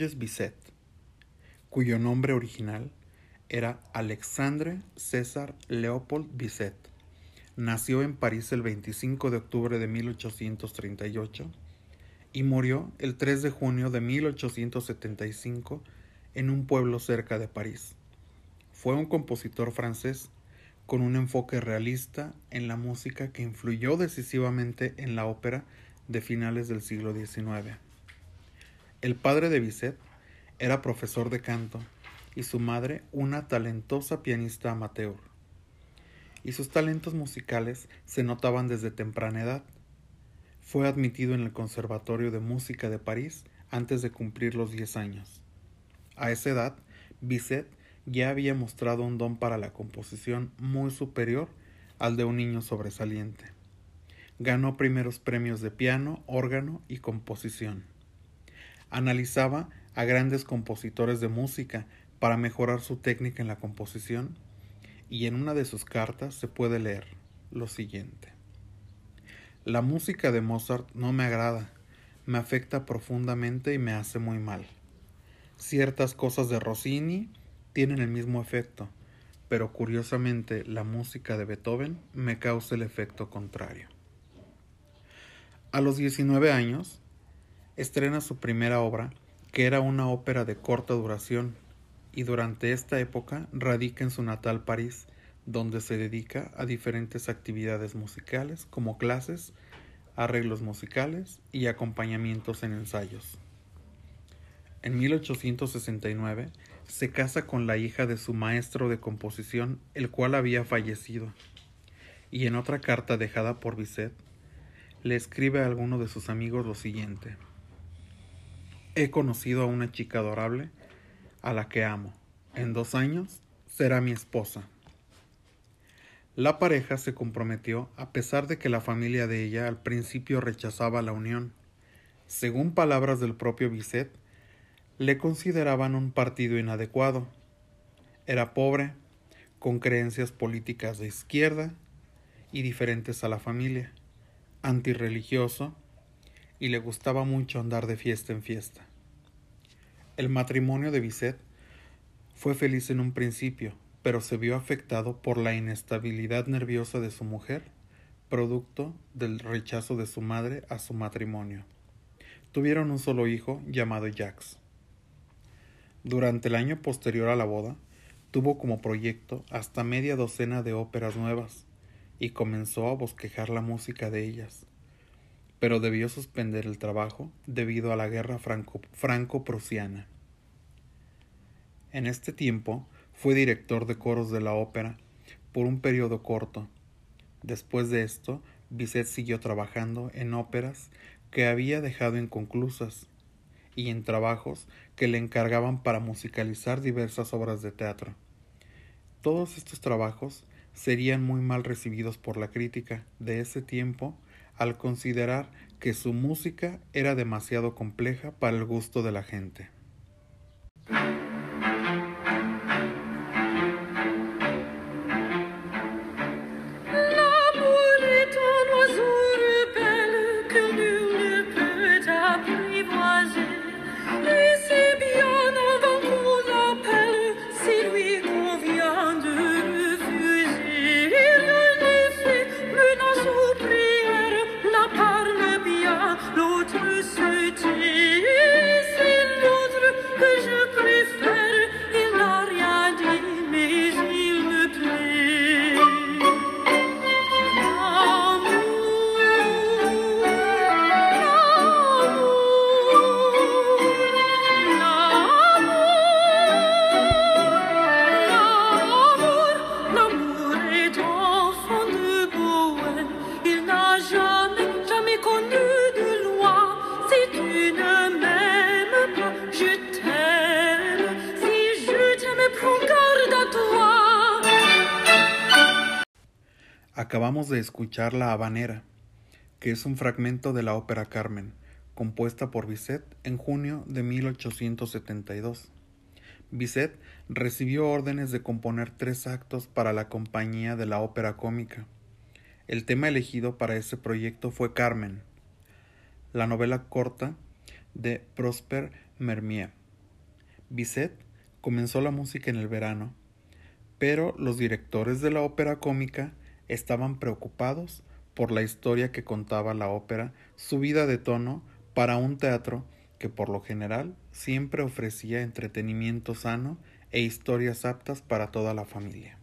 Georges Bizet, cuyo nombre original era Alexandre César Leopold Bizet. Nació en París el 25 de octubre de 1838 y murió el 3 de junio de 1875 en un pueblo cerca de París. Fue un compositor francés con un enfoque realista en la música que influyó decisivamente en la ópera de finales del siglo XIX. El padre de Bizet era profesor de canto y su madre una talentosa pianista amateur. Y sus talentos musicales se notaban desde temprana edad. Fue admitido en el Conservatorio de Música de París antes de cumplir los 10 años. A esa edad, Bizet ya había mostrado un don para la composición muy superior al de un niño sobresaliente. Ganó primeros premios de piano, órgano y composición. Analizaba a grandes compositores de música para mejorar su técnica en la composición y en una de sus cartas se puede leer lo siguiente. La música de Mozart no me agrada, me afecta profundamente y me hace muy mal. Ciertas cosas de Rossini tienen el mismo efecto, pero curiosamente la música de Beethoven me causa el efecto contrario. A los 19 años, estrena su primera obra, que era una ópera de corta duración, y durante esta época radica en su natal París, donde se dedica a diferentes actividades musicales como clases, arreglos musicales y acompañamientos en ensayos. En 1869 se casa con la hija de su maestro de composición, el cual había fallecido, y en otra carta dejada por Bizet, le escribe a alguno de sus amigos lo siguiente. He conocido a una chica adorable a la que amo. En dos años será mi esposa. La pareja se comprometió a pesar de que la familia de ella al principio rechazaba la unión. Según palabras del propio Bizet, le consideraban un partido inadecuado. Era pobre, con creencias políticas de izquierda y diferentes a la familia, antirreligioso y le gustaba mucho andar de fiesta en fiesta. El matrimonio de Bizet fue feliz en un principio, pero se vio afectado por la inestabilidad nerviosa de su mujer, producto del rechazo de su madre a su matrimonio. Tuvieron un solo hijo llamado Jacques. Durante el año posterior a la boda, tuvo como proyecto hasta media docena de óperas nuevas y comenzó a bosquejar la música de ellas, pero debió suspender el trabajo debido a la guerra franco-prusiana. En este tiempo fue director de coros de la ópera por un periodo corto. Después de esto, Bizet siguió trabajando en óperas que había dejado inconclusas y en trabajos que le encargaban para musicalizar diversas obras de teatro. Todos estos trabajos serían muy mal recibidos por la crítica de ese tiempo al considerar que su música era demasiado compleja para el gusto de la gente. Acabamos de escuchar La Habanera, que es un fragmento de la ópera Carmen, compuesta por Bizet en junio de 1872. Bizet recibió órdenes de componer tres actos para la compañía de la ópera cómica. El tema elegido para ese proyecto fue Carmen, la novela corta de Prosper Mermier, Bizet comenzó la música en el verano, pero los directores de la ópera cómica estaban preocupados por la historia que contaba la ópera, subida de tono para un teatro que por lo general siempre ofrecía entretenimiento sano e historias aptas para toda la familia.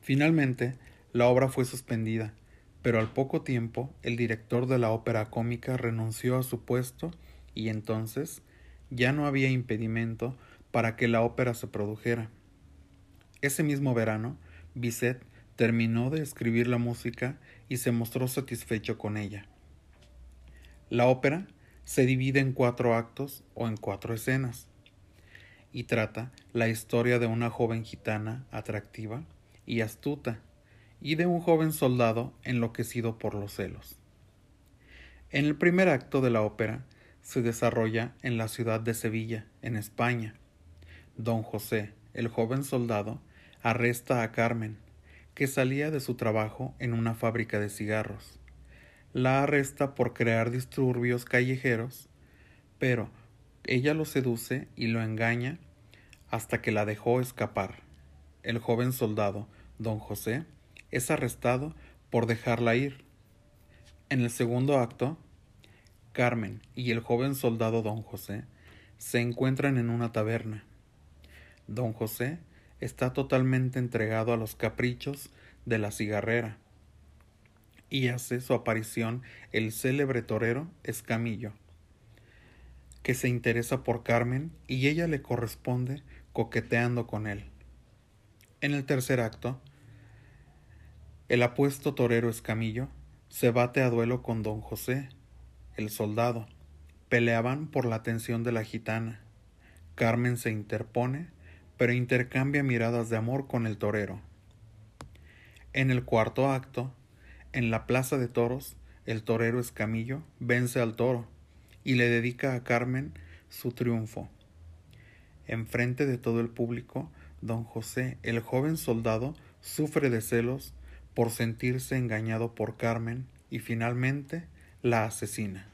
Finalmente, la obra fue suspendida, pero al poco tiempo el director de la ópera cómica renunció a su puesto y entonces ya no había impedimento para que la ópera se produjera. Ese mismo verano, Bizet terminó de escribir la música y se mostró satisfecho con ella. La ópera se divide en cuatro actos o en cuatro escenas y trata la historia de una joven gitana atractiva y astuta y de un joven soldado enloquecido por los celos. En el primer acto de la ópera se desarrolla en la ciudad de Sevilla, en España. Don José, el joven soldado, arresta a Carmen, que salía de su trabajo en una fábrica de cigarros. La arresta por crear disturbios callejeros, pero ella lo seduce y lo engaña hasta que la dejó escapar. El joven soldado, don José, es arrestado por dejarla ir. En el segundo acto, Carmen y el joven soldado don José se encuentran en una taberna. Don José está totalmente entregado a los caprichos de la cigarrera y hace su aparición el célebre torero Escamillo, que se interesa por Carmen y ella le corresponde coqueteando con él. En el tercer acto, el apuesto torero Escamillo se bate a duelo con don José, el soldado. Peleaban por la atención de la gitana. Carmen se interpone pero intercambia miradas de amor con el torero. En el cuarto acto, en la plaza de toros, el torero Escamillo vence al toro y le dedica a Carmen su triunfo. Enfrente de todo el público, don José, el joven soldado, sufre de celos por sentirse engañado por Carmen y finalmente la asesina.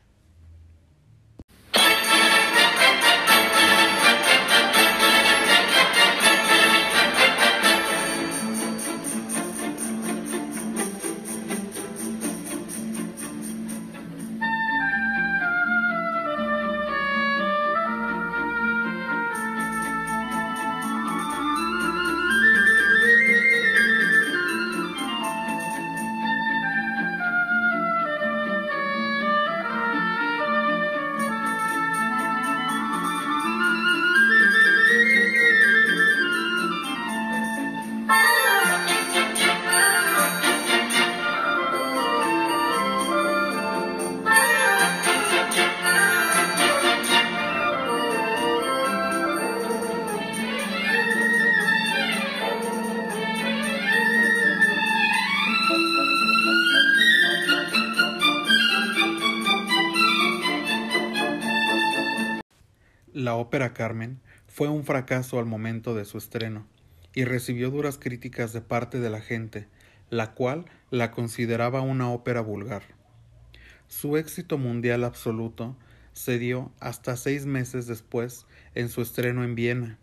La ópera Carmen fue un fracaso al momento de su estreno y recibió duras críticas de parte de la gente, la cual la consideraba una ópera vulgar. Su éxito mundial absoluto se dio hasta seis meses después en su estreno en Viena,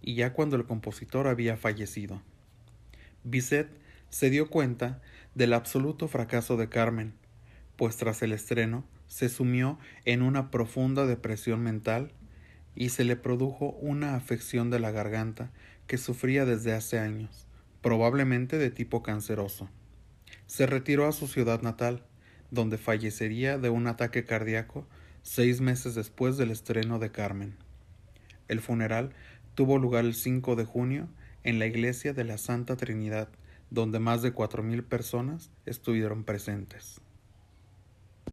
y ya cuando el compositor había fallecido. Bizet se dio cuenta del absoluto fracaso de Carmen, pues tras el estreno se sumió en una profunda depresión mental y se le produjo una afección de la garganta que sufría desde hace años, probablemente de tipo canceroso. Se retiró a su ciudad natal, donde fallecería de un ataque cardíaco seis meses después del estreno de Carmen. El funeral tuvo lugar el 5 de junio en la iglesia de la Santa Trinidad, donde más de cuatro mil personas estuvieron presentes.